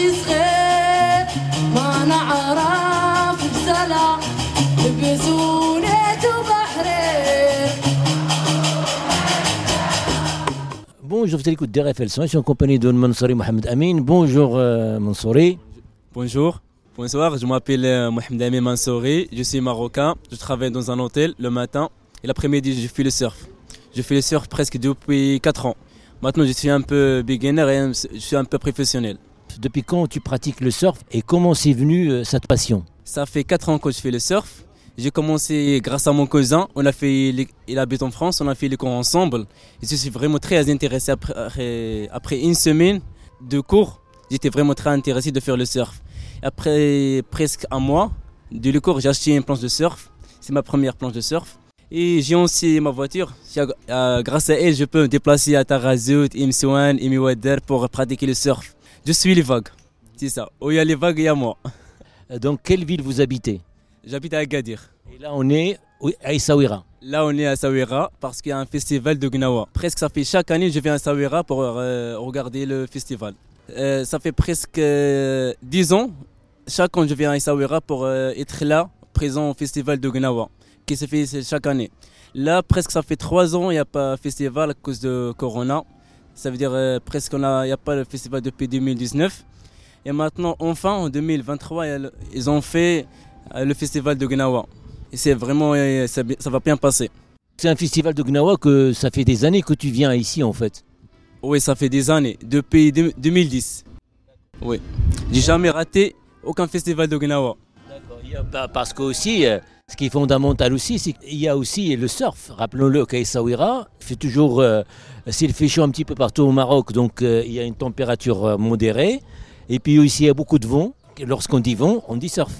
صغير ما نعرف بسلا بزونة وبحرير Bonjour, vous écoutez DRFL 100, je suis en compagnie de Mansouri Mohamed Amin. Bonjour euh, Mansouri. Bonjour. Bonsoir, je m'appelle euh, Mohamed Amin Mansouri, je suis marocain, je travaille dans un hôtel le matin et l'après-midi je fais le surf. Je fais le surf presque depuis 4 ans. Maintenant je suis un peu beginner et un- je suis un peu professionnel. Depuis quand tu pratiques le surf et comment c'est venu euh, cette passion? Ça fait 4 ans que je fais le surf. J'ai commencé grâce à mon cousin, on a fait il habite en France, on a fait les cours ensemble. Et je suis vraiment très intéressé après, après- une semaine de cours, j'étais vraiment très intéressé de faire le surf. Après presque un mois de le cours, j'ai acheté une planche de surf. C'est ma première planche de surf. Et j'ai aussi ma voiture. Euh, grâce à elle, je peux me déplacer à Tarazout, Imsouane, Imiwader pour pratiquer le surf. Je suis les vagues. C'est ça. Où il y a les vagues, il y a moi. Euh, Dans quelle ville vous habitez J'habite à Agadir. Et là on est à Essaouira. Là, on est à Sawira parce qu'il y a un festival de Gnawa. Presque, ça fait chaque année, je viens à Sawira pour euh, regarder le festival. Euh, ça fait presque euh, 10 ans, chaque année, je viens à Sawira pour être là, présent au festival de Gnawa, qui se fait chaque année. Là, presque, ça fait 3 ans, il n'y a pas de festival à cause de Corona. Ça veut dire euh, presque, il n'y a pas de festival depuis 2019. Et maintenant, enfin, en 2023, il y a le- ils ont fait euh, le festival de Gnawa. Et c'est vraiment, euh, ça, ça va bien passer. C'est un festival de Gnawa que ça fait des années que tu viens ici en fait. Oui, ça fait des années, depuis deux- 2010. Oui. J'ai jamais raté aucun festival de Gnawa. D'accord. Parce que aussi, ce qui est fondamental aussi, c'est qu'il y a aussi le surf. Rappelons-le qu'à il fait toujours, euh, s'il fait chaud un petit peu partout au Maroc, donc euh, il y a une température euh, modérée. Et puis aussi, il y a beaucoup de vent. Lorsqu'on dit vent, on dit surf.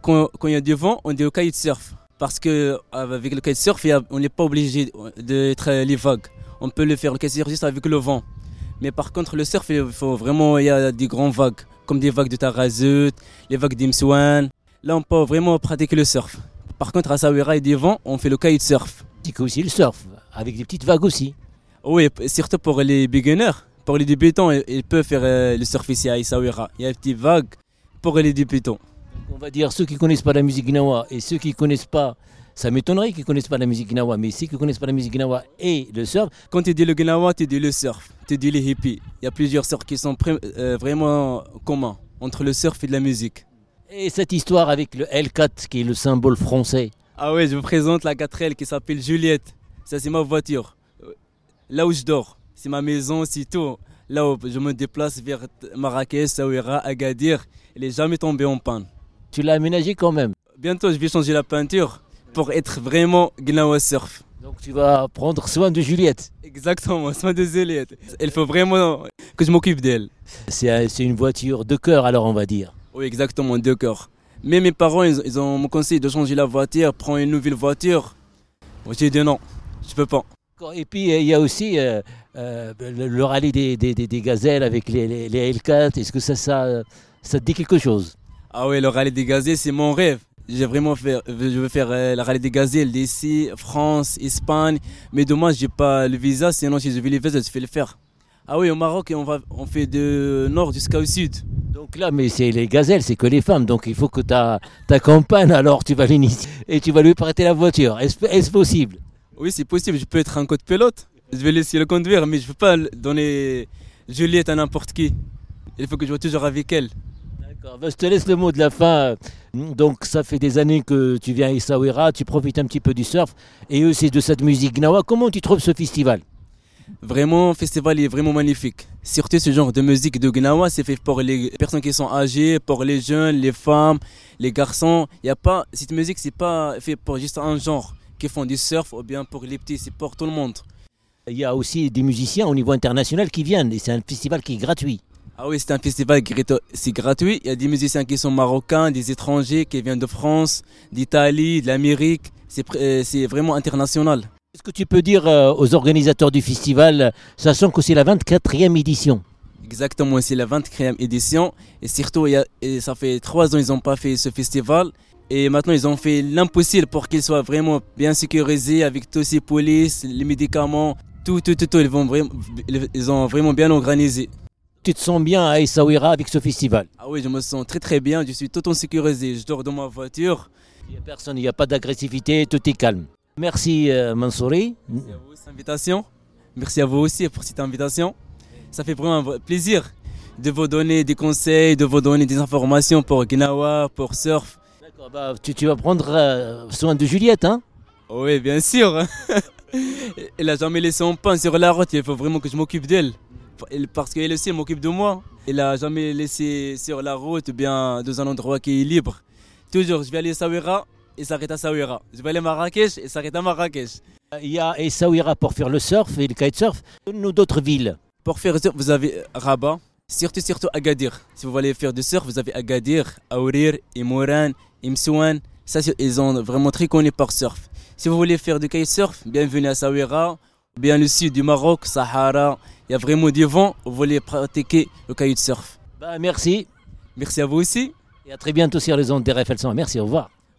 Quand, il y a du vent, on dit le kitesurf. Parce que euh, le il y a- on n'est pas obligé d'être les vagues. On peut le faire le kitesurf juste avec le vent. Mais par contre, le surf, il vraiment, il y a des grandes vagues, comme des vagues de Tarazout, les vagues d'Imsouane. Là, on peut vraiment pratiquer le surf. Par contre, à Sawira et vents, on fait le kitesurf. C'est aussi le surf, avec des petites vagues aussi. Oui, surtout pour les beginners, pour les débutants, ils- peuvent faire euh, le surf ici à Essaouira. Il y a des petites vagues pour les débutants. On va dire ceux qui connaissent pas la musique gnawa et ceux qui connaissent pas, ça m'étonnerait qu'ils connaissent pas la musique gnawa, mais ceux qui connaissent pas la musique gnawa et le surf, Quand tu dis le gnawa, tu dis le surf, tu dis les hippies. Il y a plusieurs surfs qui sont euh, vraiment communs entre le surf et de la musique. Et cette histoire avec le L4 qui est le symbole français. Ah ouais, je vous présente la 4L qui s'appelle Juliette. Ça, c'est ma voiture. Là où je dors, c'est ma maison, c'est tout. Là où je me déplace vers Marrakech, Saouira, Agadir, il n'est jamais tombé en panne. Tu l'as aménagé quand même. Bientôt, je vais changer la peinture pour être vraiment gnawa surf. Donc tu vas prendre soin de Juliette. Exactement, soin de Juliette. Il faut vraiment que je m'occupe d'elle. C'est une voiture de cœur alors on va dire. Oui, exactement, deux corps. Mais mes parents, ils, ils ont me conseillé de changer la voiture, prendre une nouvelle voiture. Moi, J'ai dit non, je peux pas. Et puis euh, il y a aussi euh, euh, le, le rallye des, des- des- des gazelles avec les, les- les L4. Est-ce que ça, ça, ça te dit quelque chose? Ah oui, le rallye des gazelles, c'est mon rêve. J'ai vraiment fait, je veux faire euh, le rallye des gazelles d'ici, France, Espagne. Mais dommage, j'ai pas le visa, sinon si je veux le visa, je vais le faire. Ah oui, au Maroc, on, va, on fait de nord jusqu'au sud. Donc là, mais c'est les gazelles, c'est que les femmes. Donc il faut que ta, ta compagne, alors tu vas l'initier et tu vas lui prêter la voiture. Est-ce possible? Oui, c'est possible, je peux être un code pilote. Je vais laisser le conduire, mais je ne peux pas donner Juliette à n'importe qui. Il faut que je sois toujours avec elle. D'accord. Ben, je te laisse le mot de la fin. Donc ça fait des années que tu viens à Essaouira, tu profites un petit peu du surf et aussi de cette musique gnawa. Comment tu trouves ce festival? Vraiment, le festival est vraiment magnifique. Surtout ce genre de musique de Gnawa, c'est fait pour les personnes qui sont âgées, pour les jeunes, les femmes, les garçons. Y a pas, cette musique, c'est pas fait pour juste un genre qui font du surf ou bien pour les petits, c'est pour tout le monde. Il y a aussi des musiciens au niveau international qui viennent et c'est un festival qui est gratuit. Ah oui, c'est un festival c'est gratuit. Il y a des musiciens qui sont marocains, des étrangers qui viennent de France, d'Italie, de l'Amérique. C'est euh, c'est vraiment international. Est-ce que tu peux dire euh, aux organisateurs du festival, sachant que c'est la 24e édition? Exactement, c'est la 24e édition. Et surtout, il y a- et ça fait trois ans qu'ils n'ont pas fait ce festival. Et maintenant, ils ont fait l'impossible pour qu'il soit vraiment bien sécurisé avec tous ces polices, les médicaments, tout, tout, tout, tout. Ils, vont vraiment, ils ont vraiment bien organisé. tu te sens bien à Essaouira avec ce festival? Ah oui, je me sens très très bien, je suis tout en sécurisé, je dors dans ma voiture. Il n'y a personne, il n'y a pas d'agressivité, tout est calme. Merci euh, Mansouri. Merci à vous cette invitation. Merci à vous aussi pour cette invitation. Ça fait vraiment plaisir de vous donner des conseils, de vous donner des informations pour Gnawa, pour surf. D'accord, bah, tu, tu vas prendre euh, soin de Juliette, hein? Oui, bien sûr. Elle a jamais laissé un pain sur la route, il faut vraiment que je m'occupe d'elle. Elle- Parce qu'elle aussi elle m'occupe de moi. Elle a jamais laissé sur la route ou bien dans un endroit qui est libre. Toujours, je vais aller à Sawira et s'arrête à Sawira. Je vais aller à Marrakech et s'arrête à Marrakech. Il y a Essaouira pour faire le surf et le kitesurf. Nous d'autres villes. Pour faire du surf, vous avez Rabat, surtout surtout Agadir. Si vous voulez faire du surf, vous avez Agadir, Aourir, Imouran, Imsouane. Ça, ils sont vraiment très connus par surf. Si vous voulez faire du kitesurf, bienvenue à Sawira, bien le sud du Maroc, Sahara. Il y a vraiment du vent. Vous voulez pratiquer le kitesurf. Bah, merci. Merci à vous aussi. Et à très bientôt sur les ondes des RFL 100. Merci, au revoir.